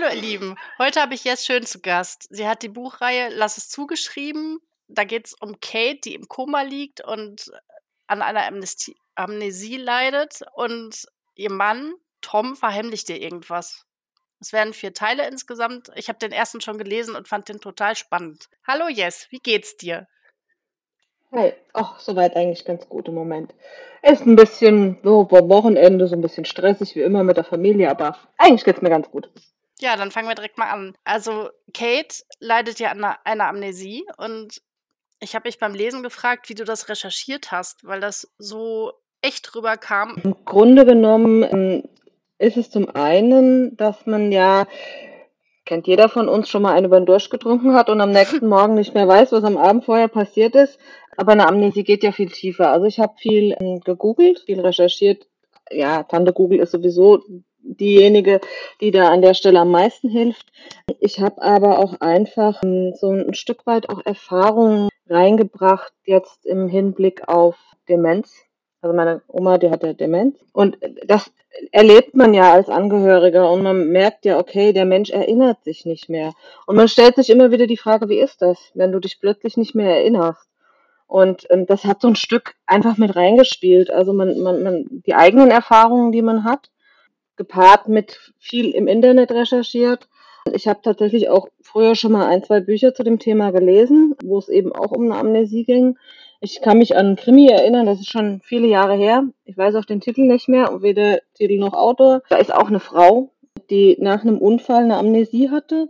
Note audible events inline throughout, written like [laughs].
Hallo ihr Lieben, heute habe ich Jess Schön zu Gast. Sie hat die Buchreihe Lass es zugeschrieben. Da geht es um Kate, die im Koma liegt und an einer Amnestie Amnesie leidet und ihr Mann Tom verheimlicht ihr irgendwas. Es werden vier Teile insgesamt. Ich habe den ersten schon gelesen und fand den total spannend. Hallo Jess, wie geht's dir? Hi, ach, soweit eigentlich ganz gut im Moment. Ist ein bisschen so Wochenende, so ein bisschen stressig wie immer mit der Familie, aber eigentlich geht's mir ganz gut. Ja, dann fangen wir direkt mal an. Also Kate leidet ja an einer, Amnesie und ich habe mich beim Lesen gefragt, wie du das recherchiert hast, weil das so echt rüberkam. Im Grunde genommen ähm, ist es zum einen, dass man ja, kennt jeder von uns, schon mal eine über den Durst getrunken hat und am nächsten [laughs] Morgen nicht mehr weiß, was am Abend vorher passiert ist. Aber eine Amnesie geht ja viel tiefer. Also ich habe viel ähm, gegoogelt, viel recherchiert. Ja, Tante Google ist sowieso diejenige, die da an der Stelle am meisten hilft. Ich habe aber auch einfach ähm, so ein Stück weit auch Erfahrungen reingebracht, jetzt im Hinblick auf Demenz. Also meine Oma, die hatte Demenz. Und das erlebt man ja als Angehöriger und man merkt ja, okay, der Mensch erinnert sich nicht mehr. Und man stellt sich immer wieder die Frage, wie ist das, wenn du dich plötzlich nicht mehr erinnerst? Und ähm, das hat so ein Stück einfach mit reingespielt. Also man, man, man, die eigenen Erfahrungen, die man hat, gepaart mit viel im Internet recherchiert. Ich habe tatsächlich auch früher schon mal ein, zwei Bücher zu dem Thema gelesen, wo es eben auch um eine Amnesie ging. Ich kann mich an Krimi erinnern, das ist schon viele Jahre her. Ich weiß auch den Titel nicht mehr, weder Titel noch Autor. Da ist auch eine Frau, die nach einem Unfall eine Amnesie hatte.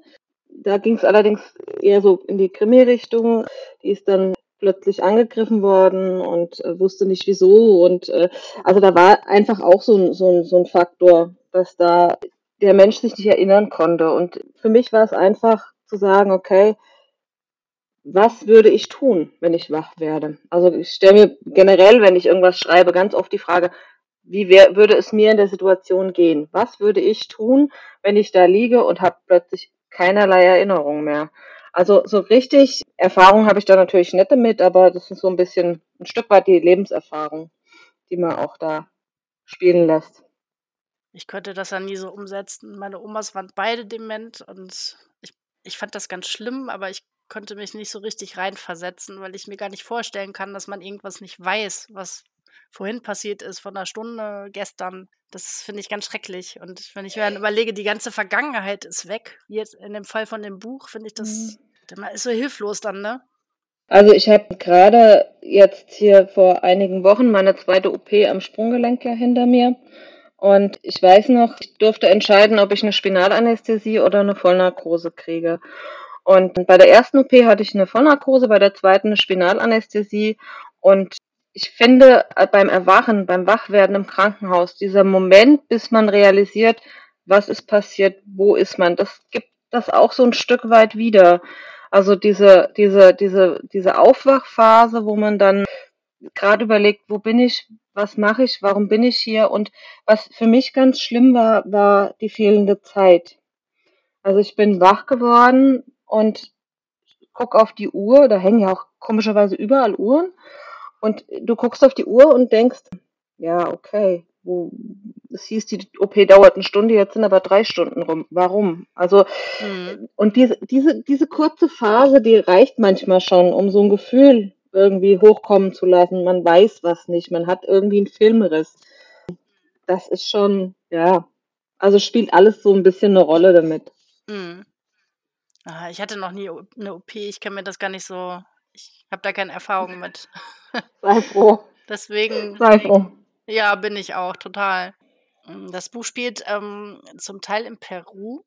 Da ging es allerdings eher so in die Krimi-Richtung. Die ist dann plötzlich angegriffen worden und äh, wusste nicht wieso. Und äh, also da war einfach auch so ein, so, ein, so ein Faktor, dass da der Mensch sich nicht erinnern konnte. Und für mich war es einfach zu sagen, okay, was würde ich tun, wenn ich wach werde? Also ich stelle mir generell, wenn ich irgendwas schreibe, ganz oft die Frage, wie wär, würde es mir in der Situation gehen? Was würde ich tun, wenn ich da liege und habe plötzlich keinerlei Erinnerung mehr? Also so richtig Erfahrung habe ich da natürlich nicht damit, aber das ist so ein bisschen ein Stück weit die Lebenserfahrung, die man auch da spielen lässt. Ich könnte das ja nie so umsetzen. Meine Omas waren beide dement und ich, ich fand das ganz schlimm, aber ich konnte mich nicht so richtig reinversetzen, weil ich mir gar nicht vorstellen kann, dass man irgendwas nicht weiß, was vorhin passiert ist, von einer Stunde gestern. Das finde ich ganz schrecklich. Und wenn ich mir dann überlege, die ganze Vergangenheit ist weg, jetzt in dem Fall von dem Buch, finde ich das, mhm. man ist so hilflos dann, ne? Also ich habe gerade jetzt hier vor einigen Wochen meine zweite OP am Sprunggelenk ja hinter mir. Und ich weiß noch, ich durfte entscheiden, ob ich eine Spinalanästhesie oder eine Vollnarkose kriege. Und bei der ersten OP hatte ich eine Vollnarkose, bei der zweiten eine Spinalanästhesie. Und ich finde, äh, beim Erwachen, beim Wachwerden im Krankenhaus, dieser Moment, bis man realisiert, was ist passiert, wo ist man, das gibt das auch so ein Stück weit wieder. Also diese, diese, diese, diese Aufwachphase, wo man dann gerade überlegt, wo bin ich, was mache ich, warum bin ich hier und was für mich ganz schlimm war, war die fehlende Zeit. Also ich bin wach geworden, und guck auf die Uhr, da hängen ja auch komischerweise überall Uhren. Und du guckst auf die Uhr und denkst, ja, okay, wo, es hieß, die OP dauert eine Stunde, jetzt sind aber drei Stunden rum. Warum? Also, mhm. und diese, diese, diese kurze Phase, die reicht manchmal schon, um so ein Gefühl irgendwie hochkommen zu lassen. Man weiß was nicht, man hat irgendwie einen Filmriss. Das ist schon, ja, also spielt alles so ein bisschen eine Rolle damit. Mhm. Ah, ich hatte noch nie eine OP, ich kann mir das gar nicht so ich habe da keine Erfahrung mit. [laughs] Sei froh. Deswegen Sei froh. ja, bin ich auch, total. Das Buch spielt, ähm, zum Teil in Peru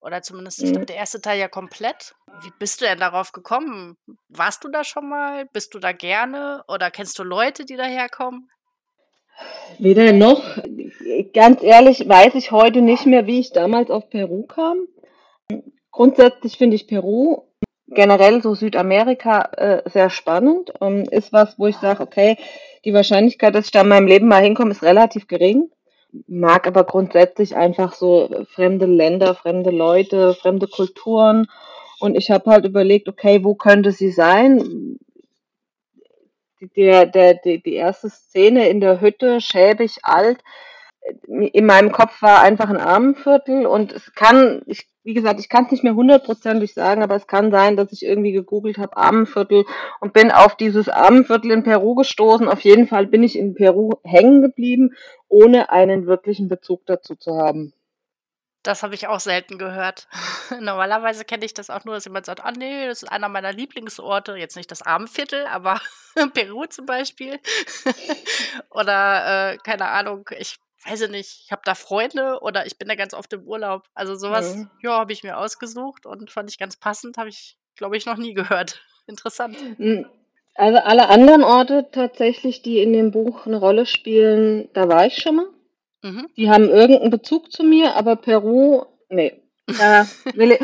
oder zumindest, ich glaube, mhm. der erste Teil ja komplett. Wie bist du denn darauf gekommen? Warst du da schon mal? Bist du da gerne oder kennst du Leute, die daherkommen? Weder noch. Ganz ehrlich weiß ich heute nicht mehr, wie ich damals auf Peru kam. Grundsätzlich finde ich Peru generell so Südamerika äh, sehr spannend. Ähm, ist was, wo ich sage, okay, die Wahrscheinlichkeit, dass ich da in meinem Leben mal hinkomme, ist relativ gering. Mag aber grundsätzlich einfach so fremde Länder, fremde Leute, fremde Kulturen. Und ich habe halt überlegt, okay, wo könnte sie sein? Der, der, die, die erste Szene in der Hütte, schäbig, alt, in meinem Kopf war einfach ein Armenviertel und es kann, ich, wie gesagt, ich kann es nicht mehr hundertprozentig sagen, aber es kann sein, dass ich irgendwie gegoogelt habe, Armenviertel und bin auf dieses Armenviertel in Peru gestoßen. Auf jeden Fall bin ich in Peru hängen geblieben, ohne einen wirklichen Bezug dazu zu haben. Das habe ich auch selten gehört. [laughs] Normalerweise kenne ich das auch nur, dass jemand sagt: „Ah ne, das ist einer meiner Lieblingsorte.“ Jetzt nicht das Armenviertel, aber [laughs] Peru zum Beispiel. [laughs] Oder, äh, keine Ahnung, ich weiß ich nicht, ich habe da Freunde oder ich bin da ganz oft im Urlaub. Also sowas, Mhm. ja, habe ich mir ausgesucht und fand ich ganz passend, habe ich, glaube ich, noch nie gehört. [laughs] Interessant. Hm, also alle anderen Orte tatsächlich, die in dem Buch eine Rolle spielen, da war ich schon mal. Mhm. Die haben irgendeinen Bezug zu mir, aber Peru, ne. Da will i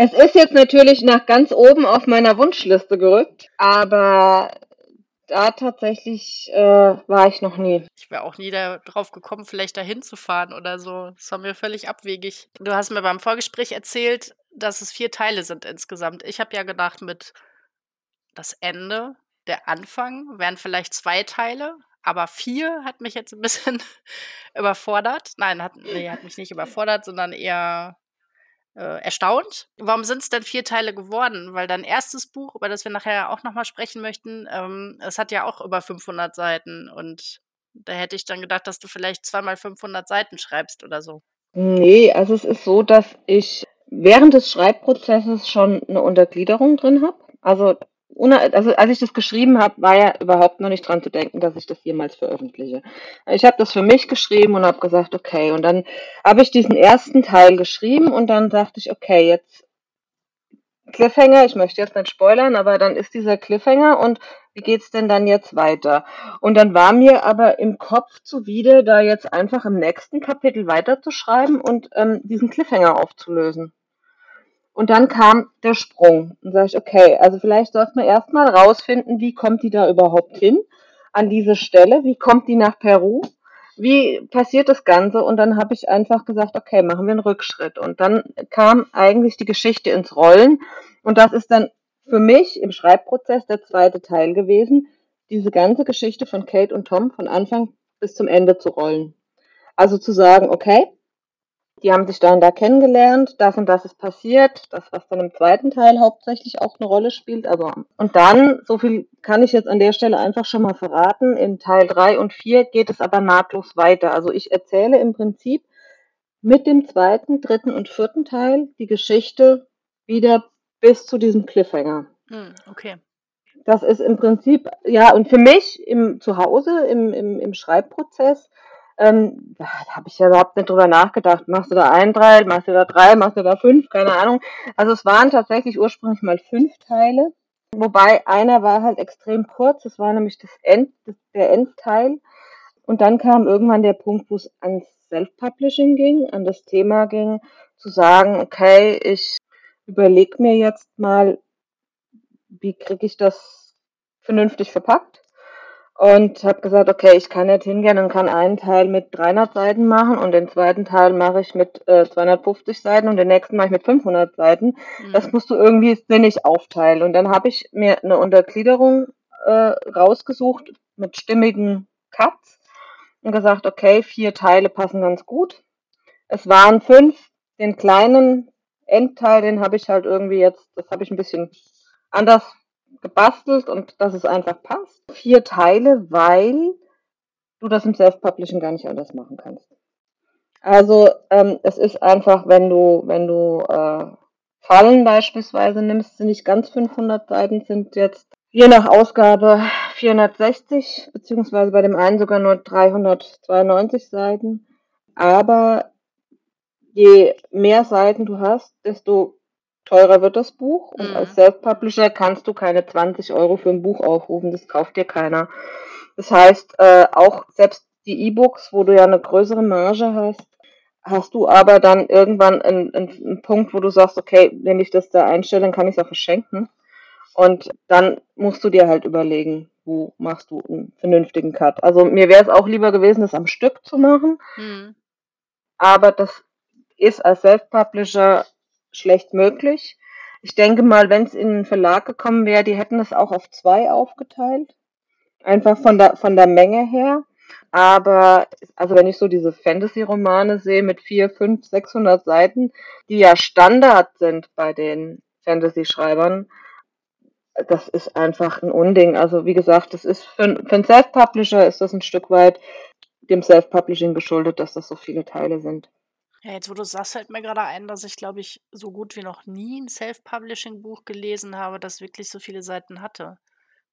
es ist jetzt natürlich nach ganz oben auf meiner Wunschliste gerückt, aber da tatsächlich, äh, war ich noch nie. Ich wäre auch nie da drauf gekommen, vielleicht da hinzufahren oder so. Das war mir völlig abwegig. Du hast mir beim Vorgespräch erzählt, dass es 4 Teile sind insgesamt. Ich habe ja gedacht, mit das Ende, der Anfang wären vielleicht 2 Teile, aber 4 hat mich jetzt 'n bisschen [laughs] überfordert. Nein, hat ne, hat mich nicht überfordert, sondern eher, äh, erstaunt. Warum sind's denn 4 Teile geworden? Weil dein erstes Buch, über das wir nachher auch noch mal sprechen möchten, ähm, es hat ja auch über 500 Seiten und da hätte ich dann gedacht, dass du vielleicht zweimal 500 Seiten schreibst oder so. Ne, also es ist so, dass ich während des Schreibprozesses schon 'ne Untergliederung drin habe. Also also als ich das geschrieben habe, war ja überhaupt noch nicht dran zu denken, dass ich das jemals veröffentliche. Ich habe das für mich geschrieben und habe gesagt: „Okay.“ Und dann habe ich diesen ersten Teil geschrieben und dann dachte ich: „Okay, jetzt Cliffhanger, ich möchte jetzt nicht spoilern, aber dann ist dieser Cliffhanger und wie geht's denn dann jetzt weiter?“ Und dann war mir aber im Kopf zuwider, da jetzt einfach im nächsten Kapitel weiterzuschreiben und, ähm, diesen Cliffhanger aufzulösen. Und dann kam der Sprung. Dann sage ich: „Okay, also vielleicht sollte man erst mal rausfinden, wie kommt die da überhaupt hin an diese Stelle? Wie kommt die nach Peru? Wie passiert das Ganze?“ Und dann habe ich einfach gesagt: „Okay, machen wir 'n Rückschritt.“ Und dann kam eigentlich die Geschichte ins Rollen und das ist dann für mich im Schreibprozess der zweite Teil gewesen, diese ganze Geschichte von Kate und Tom von Anfang bis zum Ende zu rollen. Also zu sagen: „Okay, die haben sich da und da kennengelernt, das und das ist passiert“, das, was dann im zweiten Teil hauptsächlich auch 'ne Rolle spielt, also und dann, so viel kann ich jetzt an der Stelle einfach schon mal verraten, in Teil 3 und 4 geht es aber nahtlos weiter. Also ich erzähle im Prinzip mit dem zweiten, dritten und vierten Teil die Geschichte wieder bis zu diesem Cliffhanger. Hm, okay. Das ist im Prinzip ja, und für mich im zu Hause im im im Schreibprozess, ähm, da habe ich ja überhaupt nicht drüber nachgedacht. Machst du da einen Teil, machst du da 3, machst du da 5, keine Ahnung. Also, es waren tatsächlich ursprünglich mal 5 Teile, wobei einer war halt extrem kurz. Das war nämlich das End das der Endteil. Und dann kam irgendwann der Punkt, wo's ans Self-Publishing ging, an das Thema ging, zu sagen: „Okay, ich überlege mir jetzt mal, wie kriege ich das vernünftig verpackt?“ Und habe gesagt: „Okay, ich kann nicht hingehen und kann einen Teil mit 300 Seiten machen und den zweiten Teil mache ich mit, äh, 250 Seiten und den nächsten mache ich mit 500 Seiten. Das Mhm. musst du irgendwie sinnig aufteilen.“ Und dann habe ich mir 'ne Untergliederung, äh, rausgesucht mit stimmigen Cuts und gesagt: „Okay, 4 Teile passen ganz gut.“ Es waren 5. Den kleinen Endteil, den habe ich halt irgendwie jetzt das habe ich 'n bisschen anders gebastelt und dass es einfach passt. 4 Teile, weil du das im Self-Publishing gar nicht anders machen kannst. Also, ähm, es ist einfach, wenn du wenn du, äh, Fallen beispielsweise nimmst, sind nicht ganz 500 Seiten, sind jetzt je nach Ausgabe 460 beziehungsweise bei dem einen sogar nur 392 Seiten. Aber je mehr Seiten du hast, desto teurer wird das Buch und als Mhm. Self-Publisher kannst du keine 20 € für 'n Buch aufrufen, das kauft dir keiner. Das heißt, äh, auch selbst die E-Books, wo du ja 'ne größere Marge hast, hast du aber dann irgendwann 'n 'n 'n Punkt, wo du sagst: „Okay, wenn ich das da einstelle, dann kann ich's auch verschenken.“ Und dann musst du dir halt überlegen, wo machst du 'n vernünftigen Cut. Also, mir wäre es auch lieber gewesen, das am Stück zu machen. Mhm. Aber das ist als Self-Publisher schlecht möglich. Ich denke mal, wenn's in 'n Verlag gekommen wäre, die hätten das auch auf 2 aufgeteilt, einfach von der von der Menge her. Aber also wenn ich so diese Fantasy-Romane sehe mit vier, fünf, 600 Seiten, die ja Standard sind bei den Fantasy-Schreibern, das ist einfach ein Unding. Also wie gesagt, das ist für, für einen Self-Publisher ist das ein Stück weit dem Self-Publishing geschuldet, dass das so viele Teile sind. Ja, jetzt wo du sagst, fällt mir gerade ein, dass ich, glaube ich, so gut wie noch nie ein Self-Publishing-Buch gelesen habe, das wirklich so viele Seiten hatte.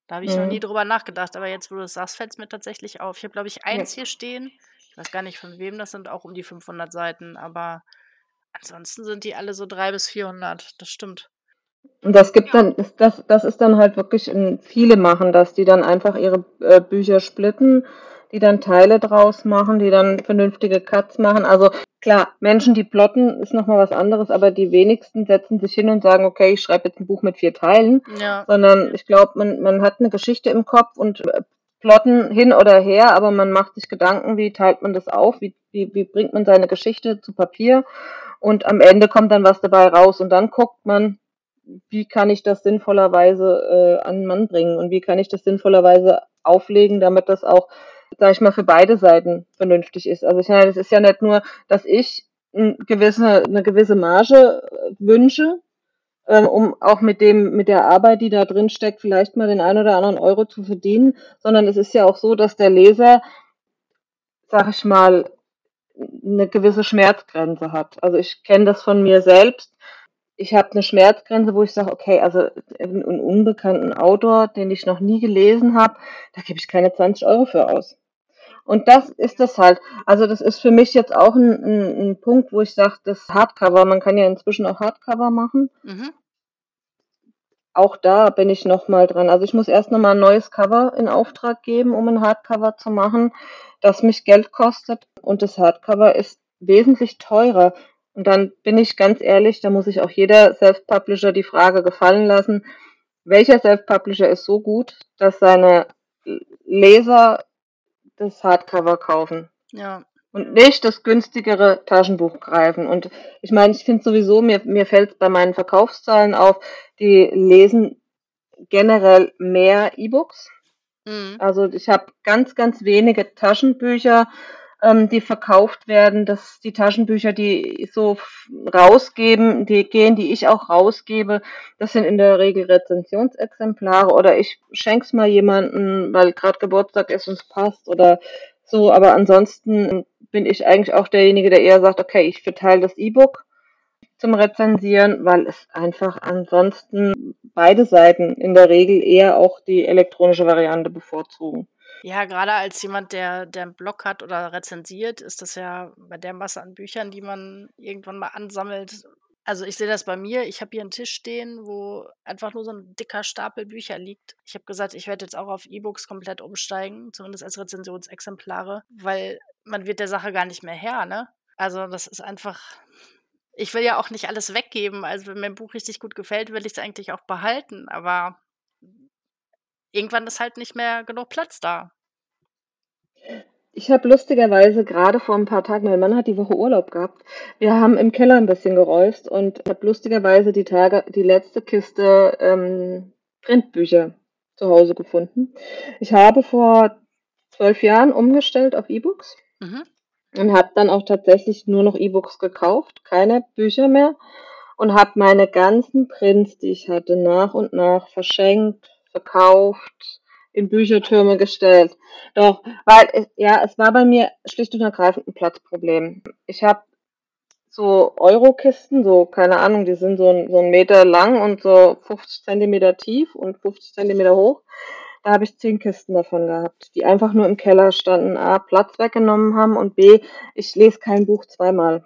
Da habe ich noch nie Mhm. drüber nachgedacht, aber jetzt, wo du es sagst, fällt es mir tatsächlich auf. Ich habe, glaube ich, Ja. eins hier stehen. Ich weiß gar nicht von wem, das sind auch um die 500 Seiten, aber ansonsten sind die alle so 300 bis 400. Das stimmt. Und das gibt dann, das, das, ist dann halt wirklich, in, viele machen das, die dann einfach ihre äh, Bücher splitten, die dann Teile draus machen, die dann vernünftige Cuts machen. Also klar, Menschen, die plotten, ist nochmal was anderes, aber die wenigsten setzen sich hin und sagen, okay, ich schreibe jetzt ein Buch mit vier Teilen, Ja. sondern ich glaube, man, man hat eine Geschichte im Kopf und äh, plotten hin oder her, aber man macht sich Gedanken, wie teilt man das auf, wie, wie, wie bringt man seine Geschichte zu Papier und am Ende kommt dann was dabei raus und dann guckt man, wie kann ich das sinnvollerweise äh, an den Mann bringen und wie kann ich das sinnvollerweise auflegen, damit das auch, sag ich mal, für beide Seiten vernünftig ist. Also ich meine, es ist ja nicht nur, dass ich ein gewisse, eine gewisse Marge äh, wünsche, ähm, um auch mit dem, mit der Arbeit, die da drin steckt, vielleicht mal den einen oder anderen Euro zu verdienen, sondern es ist ja auch so, dass der Leser, sag ich mal, eine gewisse Schmerzgrenze hat. Also ich kenne das von mir selbst. Ich habe eine Schmerzgrenze, wo ich sage, okay, also einen unbekannten Autor, den ich noch nie gelesen habe, da gebe ich keine 20 Euro für aus. Und das ist das halt. Also das ist für mich jetzt auch ein, ein, ein Punkt, wo ich sage, das Hardcover, man kann ja inzwischen auch Hardcover machen. Mhm. Auch da bin ich noch mal dran. Also ich muss erst noch mal ein neues Cover in Auftrag geben, um ein Hardcover zu machen, das mich Geld kostet. Und das Hardcover ist wesentlich teurer. Und dann bin ich ganz ehrlich, da muss ich auch jeder Self-Publisher die Frage gefallen lassen, welcher Self-Publisher ist so gut, dass seine Leser das Hardcover kaufen Ja. und nicht das günstigere Taschenbuch greifen. Und ich meine, ich finde sowieso, mir, mir fällt es bei meinen Verkaufszahlen auf, die lesen generell mehr E-Books. Mhm. Also ich habe ganz, ganz wenige Taschenbücher, ähm, die verkauft werden. Das die Taschenbücher, die so rausgeben, die gehen, die ich auch rausgebe, das sind in der Regel Rezensionsexemplare oder ich schenk's mal jemanden, weil gerade Geburtstag ist und es passt oder so. Aber ansonsten bin ich eigentlich auch derjenige, der eher sagt, okay, ich verteile das E-Book zum Rezensieren, weil es einfach ansonsten beide Seiten in der Regel eher auch die elektronische Variante bevorzugen. Ja, gerade als jemand, der, der einen Blog hat oder rezensiert, ist das ja bei der Masse an Büchern, die man irgendwann mal ansammelt. Also ich sehe das bei mir. Ich habe hier einen Tisch stehen, wo einfach nur so ein dicker Stapel Bücher liegt. Ich habe gesagt, ich werde jetzt auch auf E-Books komplett umsteigen, zumindest als Rezensionsexemplare, weil man wird der Sache gar nicht mehr Herr, ne? Also das ist einfach. Ich will ja auch nicht alles weggeben. Also wenn mir ein Buch richtig gut gefällt, will ich es eigentlich auch behalten. Aber irgendwann ist halt nicht mehr genug Platz da. Ich habe lustigerweise gerade vor ein paar Tagen, mein Mann hat die Woche Urlaub gehabt. Wir haben im Keller ein bisschen geräust und habe lustigerweise die Tage die letzte Kiste ähm, Printbücher zu Hause gefunden. Ich habe vor zwölf Jahren umgestellt auf E-Books Mhm. und habe dann auch tatsächlich nur noch E-Books gekauft, keine Bücher mehr und habe meine ganzen Prints, die ich hatte, nach und nach verschenkt, verkauft, in Büchertürme gestellt. Doch, weil ja, es war bei mir schlicht und ergreifend ein Platzproblem. Ich habe so Eurokisten, so keine Ahnung, die sind so ein, so ein Meter lang und so 50 Zentimeter tief und 50 Zentimeter hoch. Da habe ich zehn Kisten davon gehabt, die einfach nur im Keller standen, A, Platz weggenommen haben und B, ich lese kein Buch zweimal.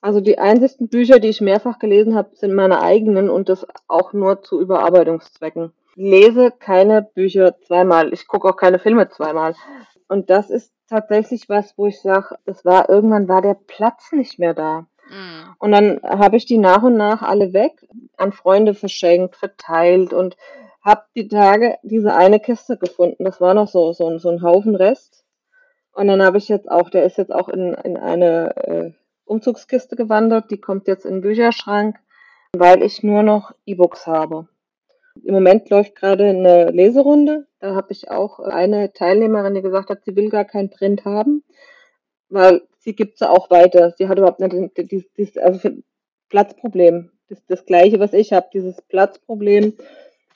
Also die einzigsten Bücher, die ich mehrfach gelesen habe, sind meine eigenen und das auch nur zu Überarbeitungszwecken. Ich lese keine Bücher zweimal. Ich gucke auch keine Filme zweimal. Und das ist tatsächlich was, wo ich sage, es war irgendwann war der Platz nicht mehr da. Mhm. Und dann habe ich die nach und nach alle weg, an Freunde verschenkt, verteilt und habe die Tage diese eine Kiste gefunden. Das war noch so, so, ein- so ein Haufen Rest. Und dann habe ich jetzt auch, der ist jetzt auch in, in eine äh, Umzugskiste gewandert, die kommt jetzt in den Bücherschrank, weil ich nur noch E-Books habe. Im Moment läuft gerade eine Leserunde Da habe ich auch eine Teilnehmerin, die gesagt hat, sie will gar keinen Print haben, weil sie gibt es auch weiter. Sie hat überhaupt nicht dieses, also Platzproblem. Das ist das gleiche, was ich habe, dieses Platzproblem.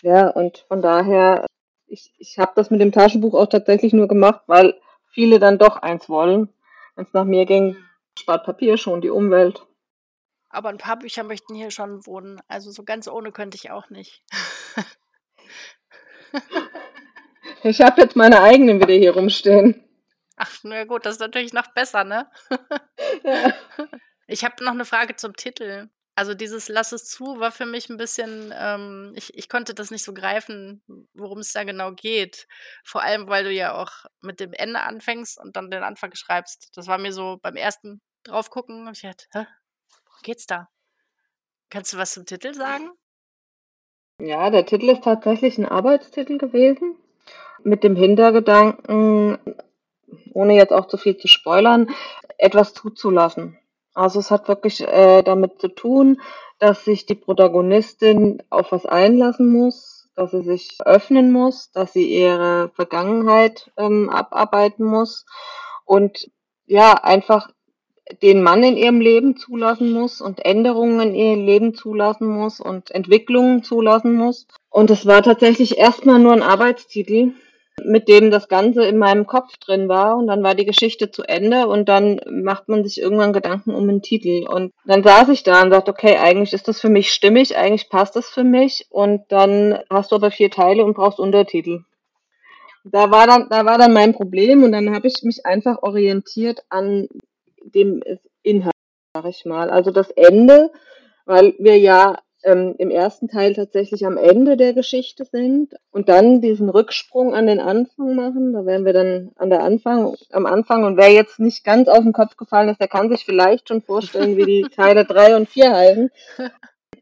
Ja, und von daher, ich, ich habe das mit dem Taschenbuch auch tatsächlich nur gemacht, weil viele dann doch eins wollen. Wenn es nach mir ging, spart Papier schon die Umwelt. Aber ein paar Bücher möchten hier schon wohnen. Also so ganz ohne könnte ich auch nicht. ich habe jetzt meine eigenen wieder hier rumstehen. Ach, na gut, das ist natürlich noch besser, ne? ja. Ich habe noch eine Frage zum Titel. Also dieses Lass es zu war für mich ein bisschen, ähm, ich, ich konnte das nicht so greifen, worum es da genau geht. Vor allem, weil du ja auch mit dem Ende anfängst und dann den Anfang schreibst. Das war mir so beim ersten drauf gucken, ich dachte, hä, geht's da? Kannst du was zum Titel sagen? Ja, der Titel ist tatsächlich ein Arbeitstitel gewesen. Mit dem Hintergedanken, ohne jetzt auch zu viel zu spoilern, etwas zuzulassen. Also es hat wirklich äh, damit zu tun, dass sich die Protagonistin auf was einlassen muss, dass sie sich öffnen muss, dass sie ihre Vergangenheit ähm, abarbeiten muss und ja, einfach den Mann in ihrem Leben zulassen muss und Änderungen in ihrem Leben zulassen muss und Entwicklungen zulassen muss. Und es war tatsächlich erstmal nur ein Arbeitstitel, mit dem das Ganze in meinem Kopf drin war und dann war die Geschichte zu Ende und dann macht man sich irgendwann Gedanken um einen Titel und dann saß ich da und sagte, okay, eigentlich ist das für mich stimmig, eigentlich passt das für mich und dann hast du aber vier Teile und brauchst Untertitel. Da war dann, da war dann mein Problem und dann habe ich mich einfach orientiert an dem Inhalt, sag ich mal. Also das Ende, weil wir ja ähm, im ersten Teil tatsächlich am Ende der Geschichte sind und dann diesen Rücksprung an den Anfang machen. Da wären wir dann an der Anfang, am Anfang und wer jetzt nicht ganz auf den Kopf gefallen ist, der kann sich vielleicht schon vorstellen, wie die [laughs] Teile drei und vier heißen. [laughs]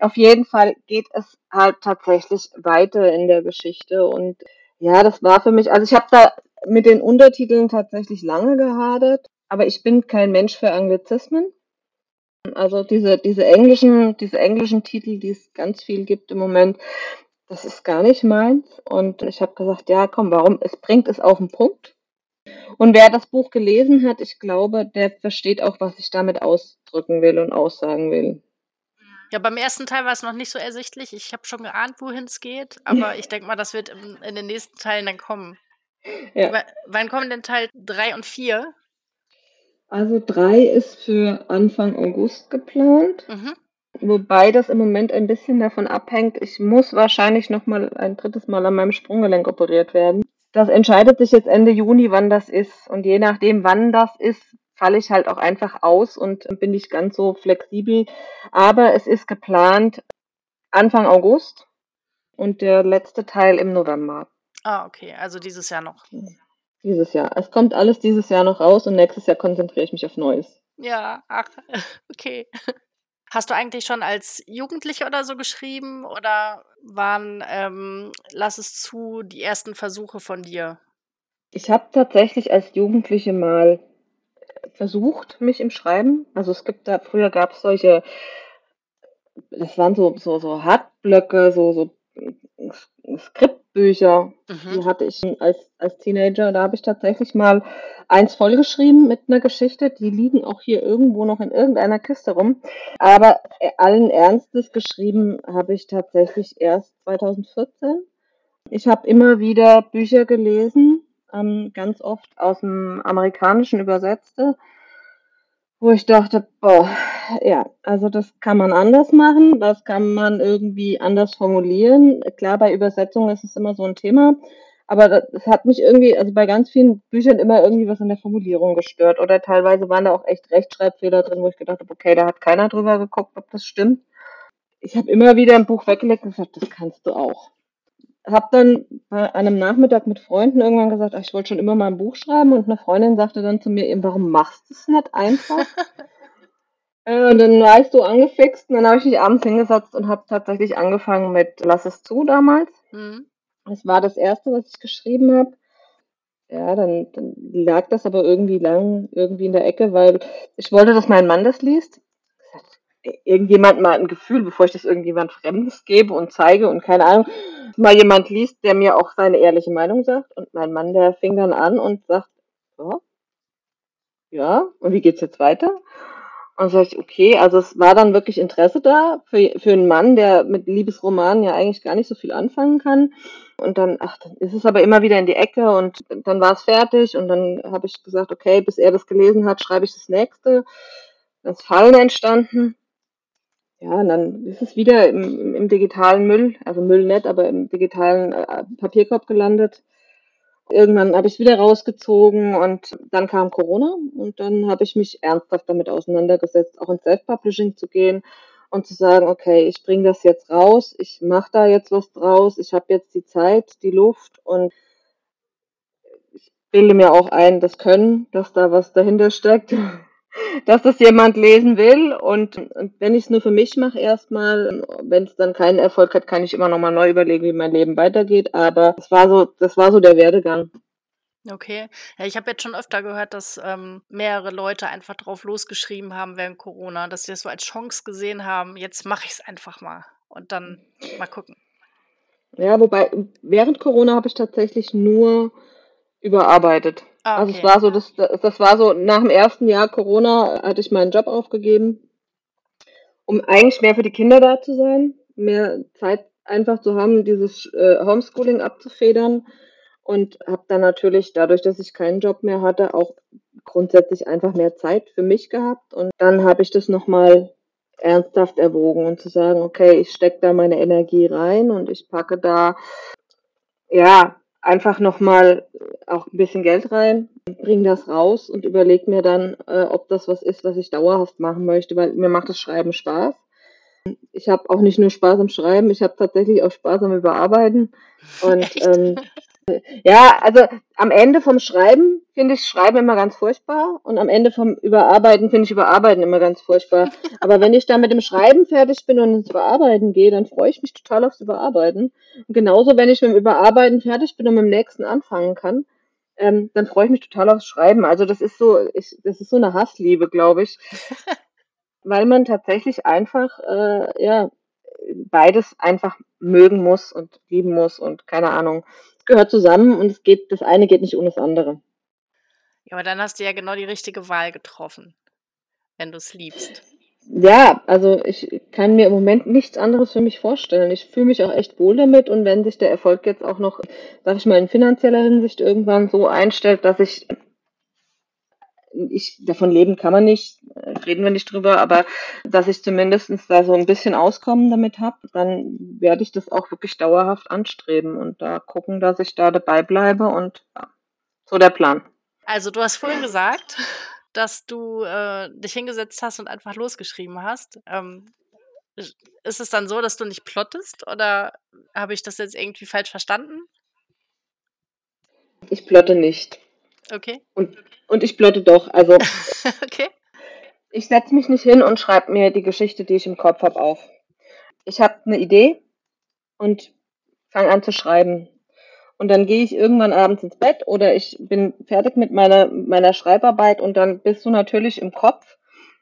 Auf jeden Fall geht es halt tatsächlich weiter in der Geschichte und ja, das war für mich, also ich habe da mit den Untertiteln tatsächlich lange gehadert, aber ich bin kein Mensch für Anglizismen. Also diese, diese englischen, diese englischen Titel, die es ganz viel gibt im Moment, das ist gar nicht meins. Und ich habe gesagt, ja, komm, warum? Es bringt es auf den Punkt. Und wer das Buch gelesen hat, ich glaube, der versteht auch, was ich damit ausdrücken will und aussagen will. Ja, beim ersten Teil war es noch nicht so ersichtlich. Ich habe schon geahnt, wohin es geht, aber [laughs] ich denke mal, das wird in, in, den nächsten Teilen dann kommen. Ja. W wann kommen denn Teil 3 und 4? Also drei ist für Anfang August geplant. Mhm. Wobei das im Moment ein bisschen davon abhängt, ich muss wahrscheinlich noch mal ein drittes Mal an meinem Sprunggelenk operiert werden. Das entscheidet sich jetzt Ende Juni, wann das ist. Und je nachdem, wann das ist, falle ich halt auch einfach aus und bin nicht ganz so flexibel. Aber es ist geplant Anfang August und der letzte Teil im November. Ah, okay, also dieses Jahr noch. Dieses Jahr. Es kommt alles dieses Jahr noch raus und nächstes Jahr konzentriere ich mich auf Neues. Ja, ach, [laughs] okay. Hast du eigentlich schon als Jugendliche oder so geschrieben oder waren, ähm, lass es zu, die ersten Versuche von dir? Ich habe tatsächlich als Jugendliche mal versucht, mich im Schreiben. Also es gibt da, früher gab es solche, das waren so, so, so Hartblöcke, so, so Skriptbücher, mhm. die hatte ich als, als Teenager. Da habe ich tatsächlich mal eins vollgeschrieben mit einer Geschichte. Die liegen auch hier irgendwo noch in irgendeiner Kiste rum. Aber allen Ernstes geschrieben habe ich tatsächlich erst 2014. Ich habe immer wieder Bücher gelesen, ähm, ganz oft aus dem Amerikanischen übersetzte wo ich dachte, boah, ja, also das kann man anders machen, das kann man irgendwie anders formulieren. Klar, bei Übersetzungen ist es immer so ein Thema, aber das hat mich irgendwie, also bei ganz vielen Büchern immer irgendwie was an der Formulierung gestört oder teilweise waren da auch echt Rechtschreibfehler drin, wo ich gedacht habe, okay, da hat keiner drüber geguckt, ob das stimmt. Ich habe immer wieder ein Buch weggelegt und gesagt, das kannst du auch habe dann bei einem Nachmittag mit Freunden irgendwann gesagt, ach, ich wollte schon immer mal ein Buch schreiben und eine Freundin sagte dann zu mir, warum machst du es nicht einfach? [laughs] äh, und dann war ich so angefixt und dann habe ich mich abends hingesetzt und habe tatsächlich angefangen mit Lass es zu damals. Mhm. Das war das erste, was ich geschrieben habe. Ja, dann, dann lag das aber irgendwie lang irgendwie in der Ecke, weil ich wollte, dass mein Mann das liest. irgendjemand mal ein Gefühl, bevor ich das irgendjemand Fremdes gebe und zeige und keine Ahnung, mal jemand liest, der mir auch seine ehrliche Meinung sagt. Und mein Mann, der fing dann an und sagt, oh, ja, und wie geht's jetzt weiter? Und sag ich, okay, also es war dann wirklich Interesse da für, für einen Mann, der mit Liebesromanen ja eigentlich gar nicht so viel anfangen kann. Und dann, ach, dann ist es aber immer wieder in die Ecke und dann war es fertig und dann habe ich gesagt, okay, bis er das gelesen hat, schreibe ich das nächste. Dann ist Fallen entstanden. Ja, und dann ist es wieder im, im digitalen Müll, also Müll nicht, aber im digitalen äh, Papierkorb gelandet. Irgendwann habe ich es wieder rausgezogen und dann kam Corona und dann habe ich mich ernsthaft damit auseinandergesetzt, auch ins Self-Publishing zu gehen und zu sagen, okay, ich bringe das jetzt raus, ich mache da jetzt was draus, ich habe jetzt die Zeit, die Luft und ich bilde mir auch ein, das Können, dass da was dahinter steckt dass das jemand lesen will. Und, und wenn ich es nur für mich mache erstmal, wenn es dann keinen Erfolg hat, kann ich immer nochmal neu überlegen, wie mein Leben weitergeht. Aber das war so, das war so der Werdegang. Okay. Ja, ich habe jetzt schon öfter gehört, dass ähm, mehrere Leute einfach drauf losgeschrieben haben während Corona, dass sie das so als Chance gesehen haben, jetzt mache ich es einfach mal und dann mal gucken. Ja, wobei während Corona habe ich tatsächlich nur überarbeitet. Ah, Also es war so, das, das war so, nach dem ersten Jahr Corona hatte ich meinen Job aufgegeben, um eigentlich mehr für die Kinder da zu sein, mehr Zeit einfach zu haben, dieses äh, Homeschooling abzufedern. Und habe dann natürlich dadurch, dass ich keinen Job mehr hatte, auch grundsätzlich einfach mehr Zeit für mich gehabt. Und dann habe ich das nochmal ernsthaft erwogen und zu sagen, okay, ich stecke da meine Energie rein und ich packe da ja einfach nochmal auch ein bisschen Geld rein, bring das raus und überleg mir dann, äh, ob das was ist, was ich dauerhaft machen möchte, weil mir macht das Schreiben Spaß. Ich habe auch nicht nur Spaß am Schreiben, ich habe tatsächlich auch Spaß am Überarbeiten. Und ähm, ja, also am Ende vom Schreiben finde ich Schreiben immer ganz furchtbar und am Ende vom Überarbeiten finde ich Überarbeiten immer ganz furchtbar. [laughs] Aber wenn ich dann mit dem Schreiben fertig bin und ins Überarbeiten gehe, dann freue ich mich total aufs Überarbeiten. Und genauso, wenn ich mit dem Überarbeiten fertig bin und mit dem nächsten anfangen kann, ähm, dann freue ich mich total aufs Schreiben. Also das ist so, ich, das ist so eine Hassliebe, glaube ich. [laughs] Weil man tatsächlich einfach, äh, ja, beides einfach mögen muss und lieben muss und keine Ahnung. Es gehört zusammen und es geht, das eine geht nicht ohne das andere. Ja, aber dann hast du ja genau die richtige Wahl getroffen, wenn du es liebst. Ja, also ich kann mir im Moment nichts anderes für mich vorstellen. Ich fühle mich auch echt wohl damit und wenn sich der Erfolg jetzt auch noch, sag ich mal, in finanzieller Hinsicht irgendwann so einstellt, dass ich ich, davon leben kann man nicht, reden wir nicht drüber, aber dass ich zumindest da so ein bisschen Auskommen damit habe, dann werde ich das auch wirklich dauerhaft anstreben und da gucken, dass ich da dabei bleibe und ja, so der Plan. Also du hast vorhin gesagt, dass du äh, dich hingesetzt hast und einfach losgeschrieben hast. Ähm, ist es dann so, dass du nicht plottest oder habe ich das jetzt irgendwie falsch verstanden? Ich plotte nicht. Okay. Und, und ich plotte doch. Also [laughs] okay. ich setze mich nicht hin und schreibe mir die Geschichte, die ich im Kopf habe, auf. Ich habe eine Idee und fange an zu schreiben. Und dann gehe ich irgendwann abends ins Bett oder ich bin fertig mit meiner, meiner Schreibarbeit und dann bist du natürlich im Kopf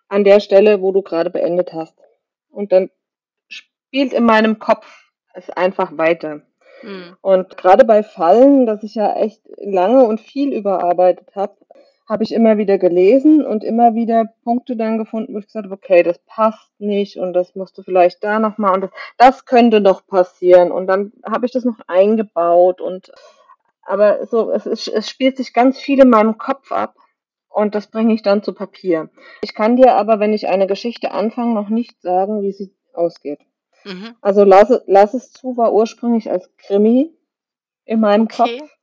an der Stelle, wo du gerade beendet hast. Und dann spielt in meinem Kopf es einfach weiter. Mhm. Und gerade bei Fallen, das ich ja echt lange und viel überarbeitet habe, habe ich immer wieder gelesen und immer wieder Punkte dann gefunden, wo ich gesagt habe, okay, das passt nicht und das musst du vielleicht da nochmal und das, das könnte noch passieren. Und dann habe ich das noch eingebaut und aber so, es, es, es spielt sich ganz viel in meinem Kopf ab und das bringe ich dann zu Papier. Ich kann dir aber, wenn ich eine Geschichte anfange, noch nicht sagen, wie sie ausgeht. Mhm. Also lass, lass es zu war ursprünglich als Krimi in meinem okay. Kopf.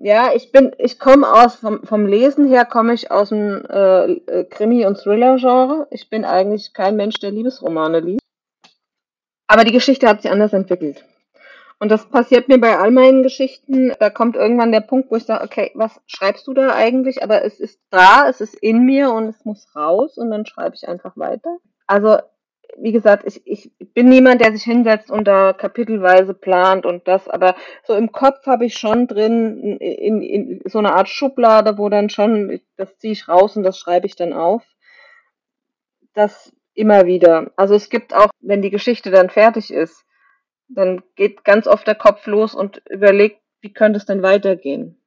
Ja, ich bin, ich komme aus vom, vom Lesen her komme ich aus dem äh, äh, Krimi- und Thriller-Genre. Ich bin eigentlich kein Mensch, der Liebesromane liest. Aber die Geschichte hat sich anders entwickelt. Und das passiert mir bei all meinen Geschichten. Da kommt irgendwann der Punkt, wo ich sage, okay, was schreibst du da eigentlich? Aber es ist da, es ist in mir und es muss raus und dann schreibe ich einfach weiter. Also wie gesagt, ich, ich bin niemand, der sich hinsetzt und da kapitelweise plant und das, aber so im Kopf habe ich schon drin in, in so eine Art Schublade, wo dann schon, das ziehe ich raus und das schreibe ich dann auf. das immer wieder. Also es gibt auch, wenn die Geschichte dann fertig ist, dann geht ganz oft der Kopf los und überlegt, wie könnte es denn weitergehen.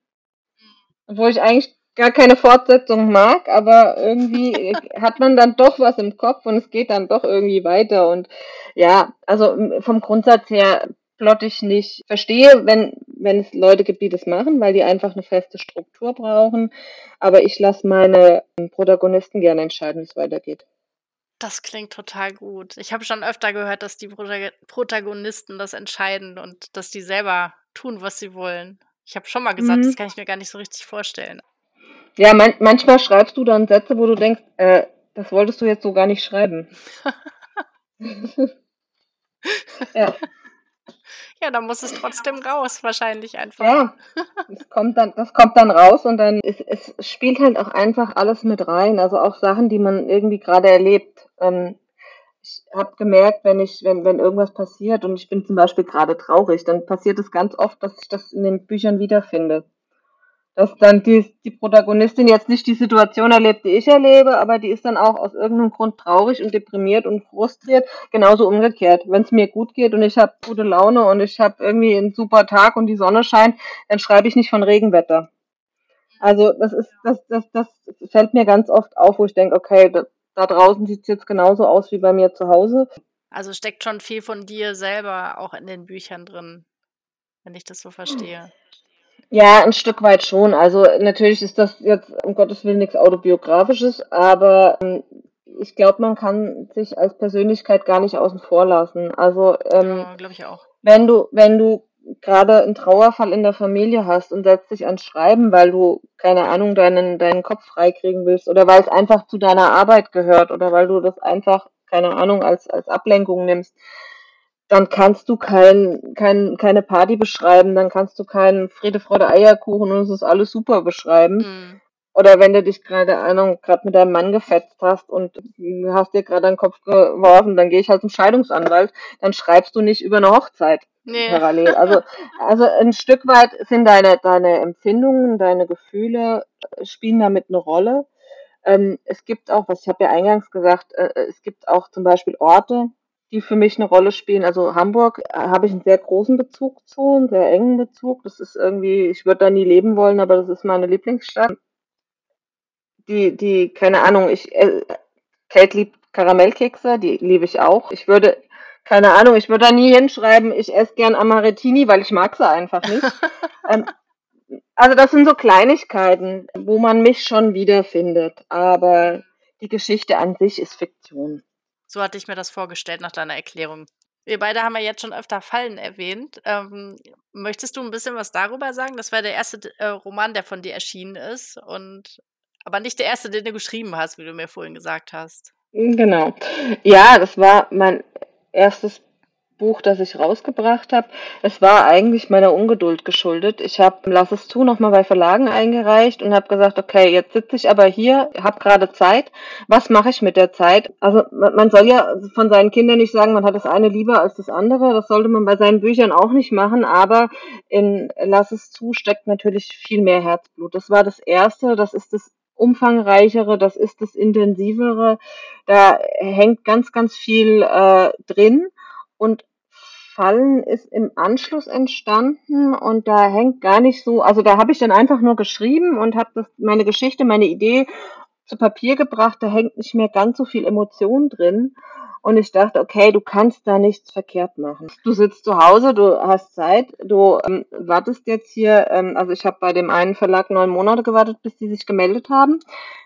Obwohl ich eigentlich gar keine Fortsetzung mag, aber irgendwie [laughs] hat man dann doch was im Kopf und es geht dann doch irgendwie weiter. Und ja, also vom Grundsatz her plotte ich nicht. Verstehe, wenn, wenn es Leute gibt, die das machen, weil die einfach eine feste Struktur brauchen. Aber ich lasse meine Protagonisten gerne entscheiden, wie es weitergeht. Das klingt total gut. Ich habe schon öfter gehört, dass die Protagonisten das entscheiden und dass die selber tun, was sie wollen. Ich habe schon mal gesagt, mhm. das kann ich mir gar nicht so richtig vorstellen. Ja, man manchmal schreibst du dann Sätze, wo du denkst, äh, das wolltest du jetzt so gar nicht schreiben. [laughs] ja. Ja, dann muss es trotzdem raus, wahrscheinlich einfach. Ja, das kommt dann, das kommt dann raus und dann ist, es spielt halt auch einfach alles mit rein. Also auch Sachen, die man irgendwie gerade erlebt. Ähm, ich habe gemerkt, wenn ich, wenn, wenn irgendwas passiert und ich bin zum Beispiel gerade traurig, dann passiert es ganz oft, dass ich das in den Büchern wiederfinde dass dann die, die Protagonistin jetzt nicht die Situation erlebt, die ich erlebe, aber die ist dann auch aus irgendeinem Grund traurig und deprimiert und frustriert. Genauso umgekehrt. Wenn es mir gut geht und ich habe gute Laune und ich habe irgendwie einen super Tag und die Sonne scheint, dann schreibe ich nicht von Regenwetter. Also das ist, das, das, das fällt mir ganz oft auf, wo ich denke, okay, da, da draußen sieht es jetzt genauso aus wie bei mir zu Hause. Also steckt schon viel von dir selber auch in den Büchern drin, wenn ich das so verstehe. Ja, ein Stück weit schon. Also natürlich ist das jetzt um Gottes Willen nichts Autobiografisches, aber ähm, ich glaube, man kann sich als Persönlichkeit gar nicht außen vor lassen. Also ähm, Ja, glaube ich auch. wenn du, wenn du gerade einen Trauerfall in der Familie hast und setzt dich ans Schreiben, weil du, keine Ahnung, deinen, deinen Kopf freikriegen willst oder weil es einfach zu deiner Arbeit gehört oder weil du das einfach, keine Ahnung, als, als Ablenkung nimmst, dann kannst du kein, kein, keine Party beschreiben, dann kannst du keinen Friede, Freude, Eierkuchen und es ist alles super beschreiben. Mhm. Oder wenn du dich gerade, Ahnung, gerade mit deinem Mann gefetzt hast und hast dir gerade einen Kopf geworfen, dann gehe ich halt zum Scheidungsanwalt, dann schreibst du nicht über eine Hochzeit nee. parallel. [laughs] Also, also ein Stück weit sind deine, deine Empfindungen, deine Gefühle äh, spielen damit eine Rolle. Ähm, es gibt auch, was ich habe ja eingangs gesagt, äh, es gibt auch zum Beispiel Orte, die für mich eine Rolle spielen. Also Hamburg äh, habe ich einen sehr großen Bezug zu, einen sehr engen Bezug. Das ist irgendwie, ich würde da nie leben wollen, aber das ist meine Lieblingsstadt. Die, die, keine Ahnung, ich, äh, Kate liebt Karamellkekse, die liebe ich auch. Ich würde, keine Ahnung, ich würde da nie hinschreiben, ich esse gern Amaretini, weil ich mag sie einfach nicht. [laughs] ähm, also das sind so Kleinigkeiten, wo man mich schon wiederfindet, aber die Geschichte an sich ist Fiktion. So hatte ich mir das vorgestellt nach deiner Erklärung. Wir beide haben ja jetzt schon öfter Fallen erwähnt. Ähm, möchtest du ein bisschen was darüber sagen? Das war der erste äh, Roman, der von dir erschienen ist und aber nicht der erste, den du geschrieben hast, wie du mir vorhin gesagt hast. Genau. Ja, das war mein erstes Buch, das ich rausgebracht habe. Es war eigentlich meiner Ungeduld geschuldet. Ich habe Lass es zu nochmal bei Verlagen eingereicht und habe gesagt, okay, jetzt sitze ich aber hier, habe gerade Zeit. Was mache ich mit der Zeit? Also man soll ja von seinen Kindern nicht sagen, man hat das eine lieber als das andere. Das sollte man bei seinen Büchern auch nicht machen. Aber in Lass es zu steckt natürlich viel mehr Herzblut. Das war das Erste. Das ist das umfangreichere, das ist das intensivere. Da hängt ganz, ganz viel äh, drin. Und Fallen ist im Anschluss entstanden und da hängt gar nicht so, also da habe ich dann einfach nur geschrieben und habe meine Geschichte, meine Idee zu Papier gebracht, da hängt nicht mehr ganz so viel Emotion drin. Und ich dachte, okay, du kannst da nichts verkehrt machen. Du sitzt zu Hause, du hast Zeit, du ähm, wartest jetzt hier, ähm, also ich habe bei dem einen Verlag neun Monate gewartet, bis die sich gemeldet haben,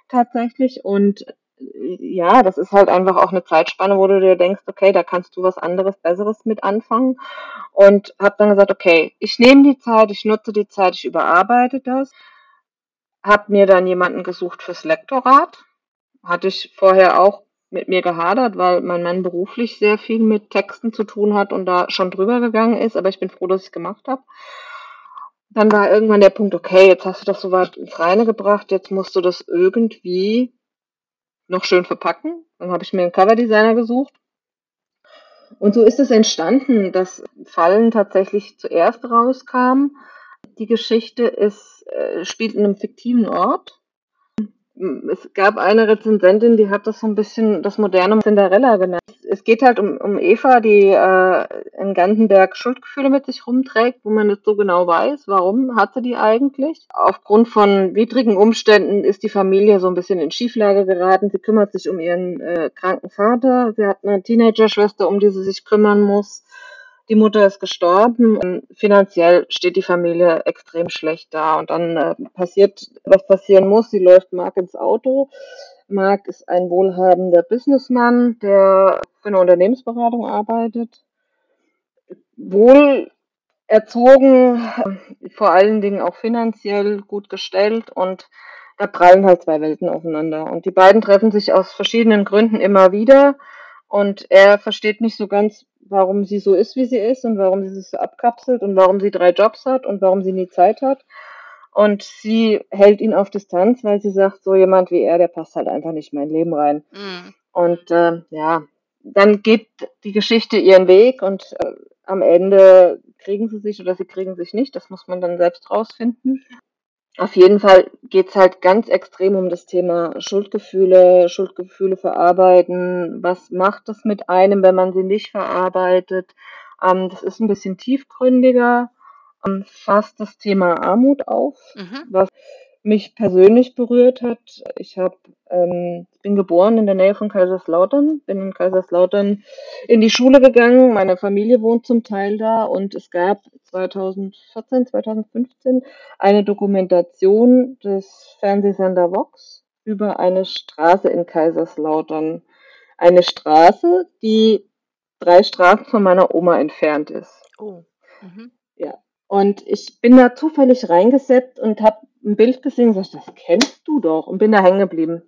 tatsächlich. Und ja, das ist halt einfach auch eine Zeitspanne, wo du dir denkst, okay, da kannst du was anderes, Besseres mit anfangen. Und habe dann gesagt, okay, ich nehme die Zeit, ich nutze die Zeit, ich überarbeite das. Habe mir dann jemanden gesucht fürs Lektorat. Hatte ich vorher auch mit mir gehadert, weil mein Mann beruflich sehr viel mit Texten zu tun hat und da schon drüber gegangen ist, aber ich bin froh, dass ich es gemacht habe. Dann war irgendwann der Punkt, okay, jetzt hast du das soweit ins Reine gebracht, jetzt musst du das irgendwie noch schön verpacken. Dann habe ich mir einen Coverdesigner gesucht. Und so ist es entstanden, dass Fallen tatsächlich zuerst rauskam. Die Geschichte ist, äh, spielt in einem fiktiven Ort. Es gab eine Rezensentin, die hat das so ein bisschen das moderne Cinderella genannt. Es geht halt um, um Eva, die äh, in Gantenberg Schuldgefühle mit sich rumträgt, wo man nicht so genau weiß, warum hat sie die eigentlich. Aufgrund von widrigen Umständen ist die Familie so ein bisschen in Schieflage geraten. Sie kümmert sich um ihren äh, kranken Vater. Sie hat eine Teenager-Schwester, um die sie sich kümmern muss. Die Mutter ist gestorben finanziell steht die Familie extrem schlecht da. Und dann äh, passiert, was passieren muss. Sie läuft Mark ins Auto. Mark ist ein wohlhabender Businessman, der für eine Unternehmensberatung arbeitet. Wohl erzogen, vor allen Dingen auch finanziell gut gestellt und da prallen halt zwei Welten aufeinander. Und die beiden treffen sich aus verschiedenen Gründen immer wieder und er versteht nicht so ganz, warum sie so ist, wie sie ist und warum sie sich so abkapselt und warum sie drei Jobs hat und warum sie nie Zeit hat. Und sie hält ihn auf Distanz, weil sie sagt, so jemand wie er, der passt halt einfach nicht in mein Leben rein. Mhm. Und äh, ja, dann geht die Geschichte ihren Weg und äh, am Ende kriegen sie sich oder sie kriegen sich nicht. Das muss man dann selbst rausfinden. Auf jeden Fall geht's halt ganz extrem um das Thema Schuldgefühle, Schuldgefühle verarbeiten. Was macht das mit einem, wenn man sie nicht verarbeitet? Ähm, das ist ein bisschen tiefgründiger, ähm, fasst das Thema Armut auf, mhm. was mich persönlich berührt hat. Ich hab, ähm, bin geboren in der Nähe von Kaiserslautern, bin in Kaiserslautern in die Schule gegangen. Meine Familie wohnt zum Teil da und es gab 2014, 2015 eine Dokumentation des Fernsehsender Vox über eine Straße in Kaiserslautern. Eine Straße, die drei Straßen von meiner Oma entfernt ist. Oh. Mhm. Und ich bin da zufällig reingesetzt und habe ein Bild gesehen sag, das kennst du doch und bin da hängen geblieben.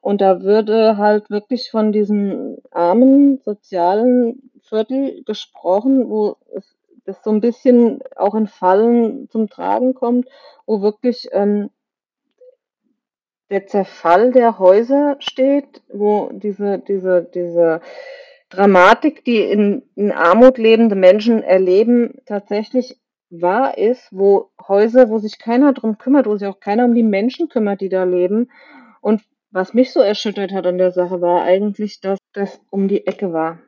Und da würde halt wirklich von diesem armen sozialen Viertel gesprochen, wo es, das so ein bisschen auch in Fallen zum Tragen kommt, wo wirklich ähm, der Zerfall der Häuser steht, wo diese, diese, diese Dramatik, die in, in Armut lebende Menschen erleben, tatsächlich wahr ist, wo Häuser, wo sich keiner drum kümmert, wo sich auch keiner um die Menschen kümmert, die da leben. Und was mich so erschüttert hat an der Sache war eigentlich, dass das um die Ecke war.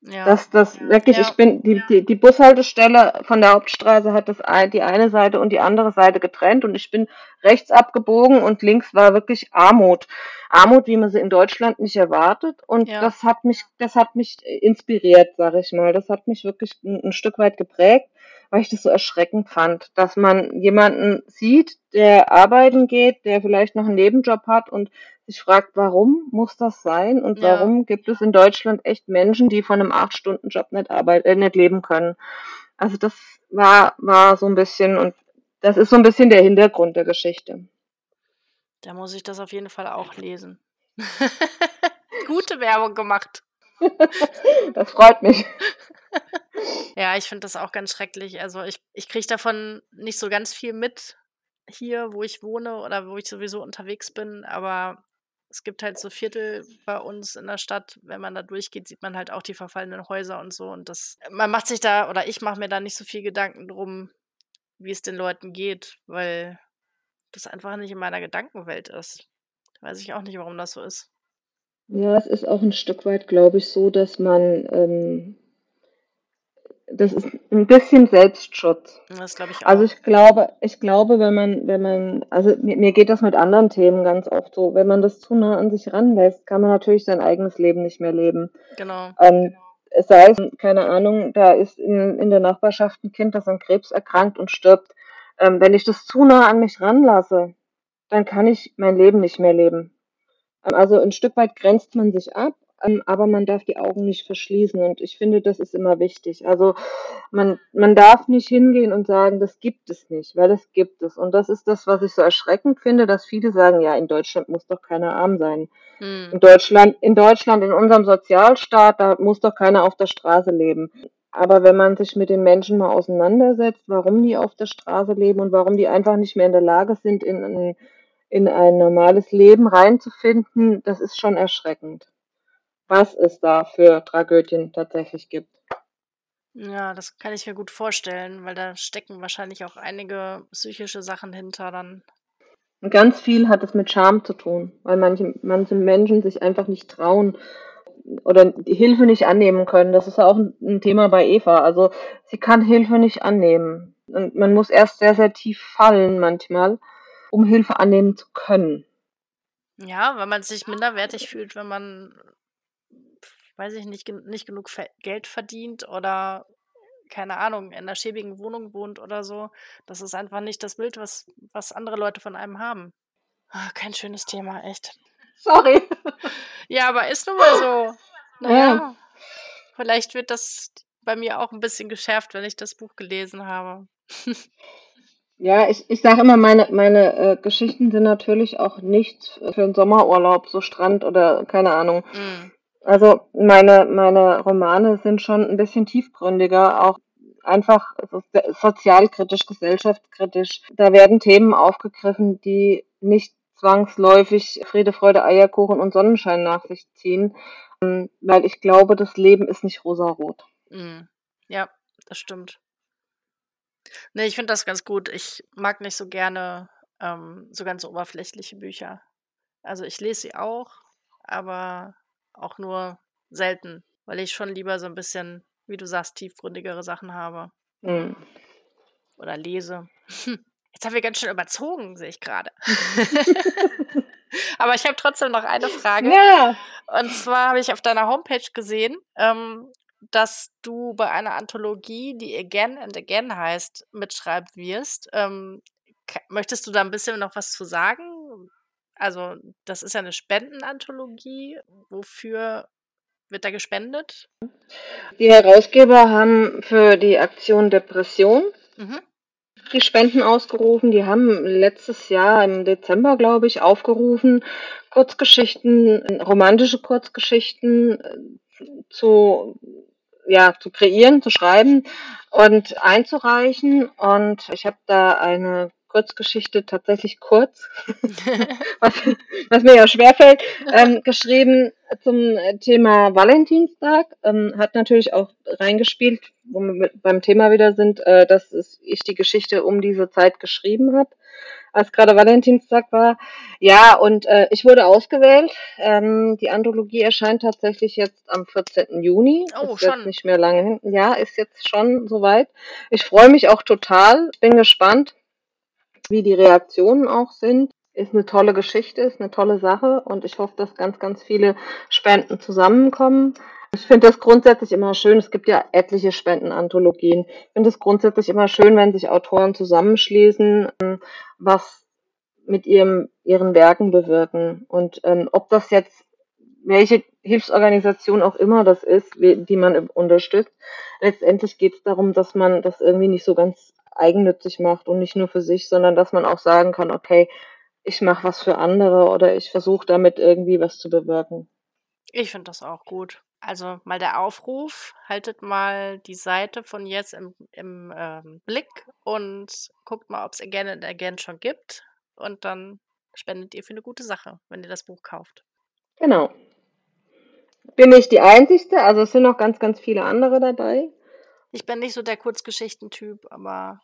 Ja. Dass das wirklich, ja. ich bin, die, die, die Bushaltestelle von der Hauptstraße hat das ein, die eine Seite und die andere Seite getrennt und ich bin rechts abgebogen und links war wirklich Armut. Armut, wie man sie in Deutschland nicht erwartet. Und ja. das hat mich, das hat mich inspiriert, sag ich mal. Das hat mich wirklich ein, ein Stück weit geprägt weil ich das so erschreckend fand, dass man jemanden sieht, der arbeiten geht, der vielleicht noch einen Nebenjob hat und sich fragt, warum muss das sein und ja. warum gibt es in Deutschland echt Menschen, die von einem acht Stunden Job nicht arbeiten, äh, nicht leben können. Also das war war so ein bisschen und das ist so ein bisschen der Hintergrund der Geschichte. Da muss ich das auf jeden Fall auch lesen. [laughs] Gute Werbung gemacht. [laughs] das freut mich. Ja, ich finde das auch ganz schrecklich. Also ich, ich kriege davon nicht so ganz viel mit hier, wo ich wohne oder wo ich sowieso unterwegs bin, aber es gibt halt so Viertel bei uns in der Stadt, wenn man da durchgeht, sieht man halt auch die verfallenen Häuser und so. Und das, man macht sich da, oder ich mache mir da nicht so viel Gedanken drum, wie es den Leuten geht, weil das einfach nicht in meiner Gedankenwelt ist. Weiß ich auch nicht, warum das so ist. Ja, es ist auch ein Stück weit, glaube ich, so, dass man ähm, das ist ein bisschen Selbstschutz. Das glaube ich auch. Also ich glaube, ich glaube, wenn man, wenn man, also mir, mir geht das mit anderen Themen ganz oft so, wenn man das zu nah an sich ranlässt, kann man natürlich sein eigenes Leben nicht mehr leben. Genau. Ähm, es sei es, keine Ahnung, da ist in, in der Nachbarschaft ein Kind, das an Krebs erkrankt und stirbt. Ähm, wenn ich das zu nah an mich ranlasse, dann kann ich mein Leben nicht mehr leben. Ähm, also ein Stück weit grenzt man sich ab ähm, aber man darf die Augen nicht verschließen und ich finde, das ist immer wichtig. Also man, man darf nicht hingehen und sagen, das gibt es nicht, weil das gibt es. Und das ist das, was ich so erschreckend finde, dass viele sagen, ja, in Deutschland muss doch keiner arm sein. Hm. In Deutschland, in Deutschland, in unserem Sozialstaat, da muss doch keiner auf der Straße leben. Aber wenn man sich mit den Menschen mal auseinandersetzt, warum die auf der Straße leben und warum die einfach nicht mehr in der Lage sind, in, in ein normales Leben reinzufinden, das ist schon erschreckend was es da für Tragödien tatsächlich gibt. Ja, das kann ich mir gut vorstellen, weil da stecken wahrscheinlich auch einige psychische Sachen hinter dann. Und ganz viel hat es mit Scham zu tun, weil manche, manche Menschen sich einfach nicht trauen oder Hilfe nicht annehmen können. Das ist ja auch ein Thema bei Eva. Also sie kann Hilfe nicht annehmen. Und man muss erst sehr, sehr tief fallen manchmal, um Hilfe annehmen zu können. Ja, weil man sich minderwertig fühlt, wenn man, weiß ich nicht, nicht genug Geld verdient oder keine Ahnung, in einer schäbigen Wohnung wohnt oder so. Das ist einfach nicht das Bild, was, was andere Leute von einem haben. Oh, kein schönes Thema, echt. Sorry. Ja, aber ist nun mal so. [laughs] Naja, ja. vielleicht wird das bei mir auch ein bisschen geschärft, wenn ich das Buch gelesen habe. [laughs] Ja, ich, ich sage immer, meine, meine äh, Geschichten sind natürlich auch nicht für einen Sommerurlaub, so Strand oder keine Ahnung. Mm. Also meine, meine Romane sind schon ein bisschen tiefgründiger, auch einfach sozialkritisch, gesellschaftskritisch. Da werden Themen aufgegriffen, die nicht zwangsläufig Friede, Freude, Eierkuchen und Sonnenschein nach sich ziehen, ähm, weil ich glaube, das Leben ist nicht rosarot. Mm. Ja, das stimmt. Ne, ich finde das ganz gut. Ich mag nicht so gerne ähm, so ganz oberflächliche Bücher. Also ich lese sie auch, aber auch nur selten, weil ich schon lieber so ein bisschen, wie du sagst, tiefgründigere Sachen habe. Mhm. Oder lese. [laughs] Jetzt haben wir ganz schön überzogen, sehe ich gerade. [laughs] [laughs] Aber ich habe trotzdem noch eine Frage. Ja. Und zwar habe ich auf deiner Homepage gesehen, ähm, dass du bei einer Anthologie, die Again and Again heißt, mitschreiben wirst. Ähm, möchtest du da ein bisschen noch was zu sagen? Also, das ist ja eine Spendenanthologie. Wofür wird da gespendet? Die Herausgeber haben für die Aktion Depression mhm. Die Spenden ausgerufen. Die haben letztes Jahr im Dezember, glaube ich, aufgerufen, Kurzgeschichten, romantische Kurzgeschichten äh, zu ja, zu kreieren, zu schreiben und einzureichen. Und ich habe da eine Kurzgeschichte, tatsächlich kurz, [laughs] [laughs] was, was, mir ja schwerfällt, ähm, [laughs] geschrieben zum Thema Valentinstag. Ähm, hat natürlich auch reingespielt, wo wir beim Thema wieder sind, äh, dass ich die Geschichte um diese Zeit geschrieben habe als gerade Valentinstag war. Ja, und äh, ich wurde ausgewählt. Ähm, die Anthologie erscheint tatsächlich jetzt am 14. Juni. Oh, ist schon. jetzt nicht mehr lange hinten. Ja, ist jetzt schon soweit. Ich freue mich auch total. Bin gespannt, wie die Reaktionen auch sind. Ist eine tolle Geschichte, ist eine tolle Sache und ich hoffe, dass ganz, ganz viele Spenden zusammenkommen. Ich finde das grundsätzlich immer schön. Es gibt ja etliche Spendenanthologien. Ich finde es grundsätzlich immer schön, wenn sich Autoren zusammenschließen, ähm, was mit ihrem, ihren Werken bewirken. Und ähm, ob das jetzt, welche Hilfsorganisation auch immer das ist, die man unterstützt, letztendlich geht es darum, dass man das irgendwie nicht so ganz eigennützig macht und nicht nur für sich, sondern dass man auch sagen kann, okay, ich mache was für andere oder ich versuche damit irgendwie was zu bewirken. Ich finde das auch gut. Also mal der Aufruf, haltet mal die Seite von jetzt im, im ähm, Blick und guckt mal, ob es Again and Again schon gibt. Und dann spendet ihr für eine gute Sache, wenn ihr das Buch kauft. Genau. Bin ich die Einzige? Also es sind noch ganz, ganz viele andere dabei. Ich bin nicht so der Kurzgeschichtentyp, aber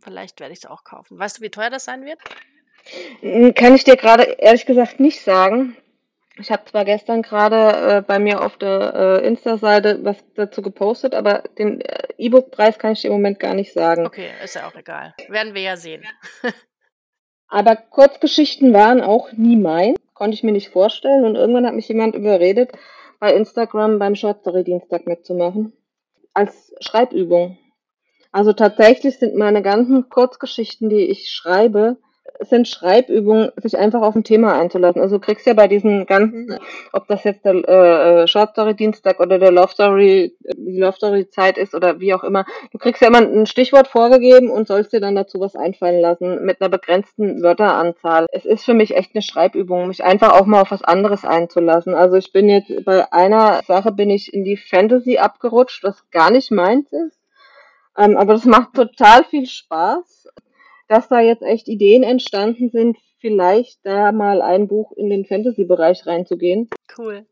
vielleicht werde ich es auch kaufen. Weißt du, wie teuer das sein wird? Hm, kann ich dir gerade ehrlich gesagt nicht sagen. Ich habe zwar gestern gerade äh, bei mir auf der äh, Insta-Seite was dazu gepostet, aber den äh, E-Book-Preis kann ich dir im Moment gar nicht sagen. Okay, ist ja auch egal. Werden wir ja sehen. [laughs] aber Kurzgeschichten waren auch nie mein. Konnte ich mir nicht vorstellen. Und irgendwann hat mich jemand überredet, bei Instagram beim Short Story Dienstag mitzumachen. Als Schreibübung. Also tatsächlich sind meine ganzen Kurzgeschichten, die ich schreibe, sind Schreibübungen, sich einfach auf ein Thema einzulassen. Also du kriegst ja bei diesen ganzen, ob das jetzt der äh, Short Story Dienstag oder der Love Story, die Love Story Zeit ist oder wie auch immer, du kriegst ja immer ein Stichwort vorgegeben und sollst dir dann dazu was einfallen lassen mit einer begrenzten Wörteranzahl. Es ist für mich echt eine Schreibübung, mich einfach auch mal auf was anderes einzulassen. Also ich bin jetzt bei einer Sache bin ich in die Fantasy abgerutscht, was gar nicht meins ist. Ähm, aber das macht total viel Spaß dass da jetzt echt Ideen entstanden sind, vielleicht da mal ein Buch in den Fantasy-Bereich reinzugehen. Cool.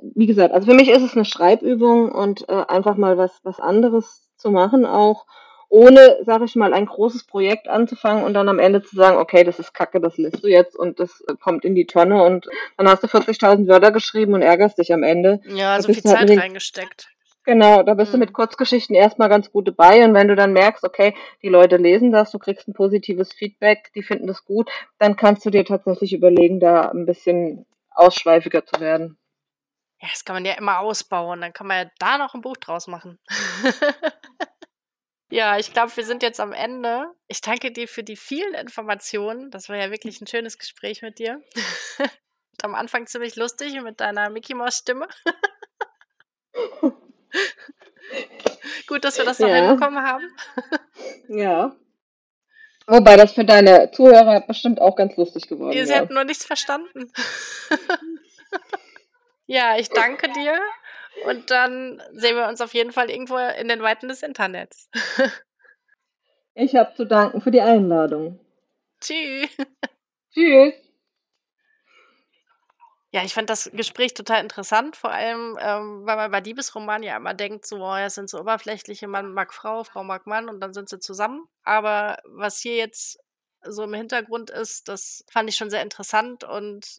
Wie gesagt, also für mich ist es eine Schreibübung und äh, einfach mal was, was anderes zu machen auch. ohne, sag ich mal, ein großes Projekt anzufangen und dann am Ende zu sagen, okay, das ist Kacke, das lässt du jetzt und das äh, kommt in die Tonne und dann hast du 40.000 Wörter geschrieben und ärgerst dich am Ende. Ja, so viel halt Zeit reingesteckt. Genau, da bist mhm. du mit Kurzgeschichten erstmal ganz gut dabei und wenn du dann merkst, okay, die Leute lesen das, du kriegst ein positives Feedback, die finden das gut, dann kannst du dir tatsächlich überlegen, da ein bisschen ausschweifiger zu werden. Ja, das kann man ja immer ausbauen, dann kann man ja da noch ein Buch draus machen. [laughs] ja, ich glaube, wir sind jetzt am Ende. Ich danke dir für die vielen Informationen. Das war ja wirklich ein schönes Gespräch mit dir. [laughs] Am Anfang ziemlich lustig mit deiner Mickey Maus Stimme. [laughs] Gut, dass wir das noch ja. hinbekommen haben. [laughs] ja. Wobei das für deine Zuhörer bestimmt auch ganz lustig geworden ist. Sie hätten nur nichts verstanden. [laughs] ja, ich danke dir. Und dann sehen wir uns auf jeden Fall irgendwo in den Weiten des Internets. ich habe zu danken für die Einladung. Tschüss. Tschüss. Ja, ich fand das Gespräch total interessant, vor allem, ähm, weil man bei Liebesromanen ja immer denkt, so, oh, ja, es sind so oberflächliche Mann mag Frau, Frau mag Mann und dann sind sie zusammen. Aber was hier jetzt so im Hintergrund ist, das fand ich schon sehr interessant und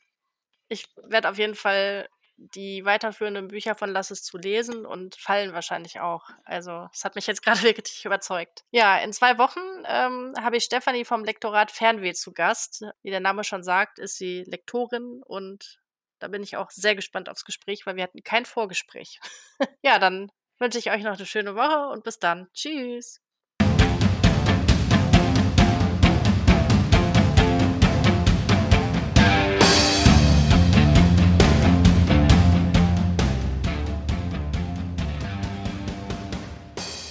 ich werde auf jeden Fall die weiterführenden Bücher von Lass es zu lesen und fallen wahrscheinlich auch. Also, es hat mich jetzt [laughs] gerade wirklich überzeugt. Ja, in zwei Wochen ähm, habe ich Stefanie vom Lektorat Fernweh zu Gast. Wie der Name schon sagt, ist sie Lektorin und da bin ich auch sehr gespannt aufs Gespräch, weil wir hatten kein Vorgespräch. [laughs] ja, dann wünsche ich euch noch eine schöne Woche und bis dann. Tschüss.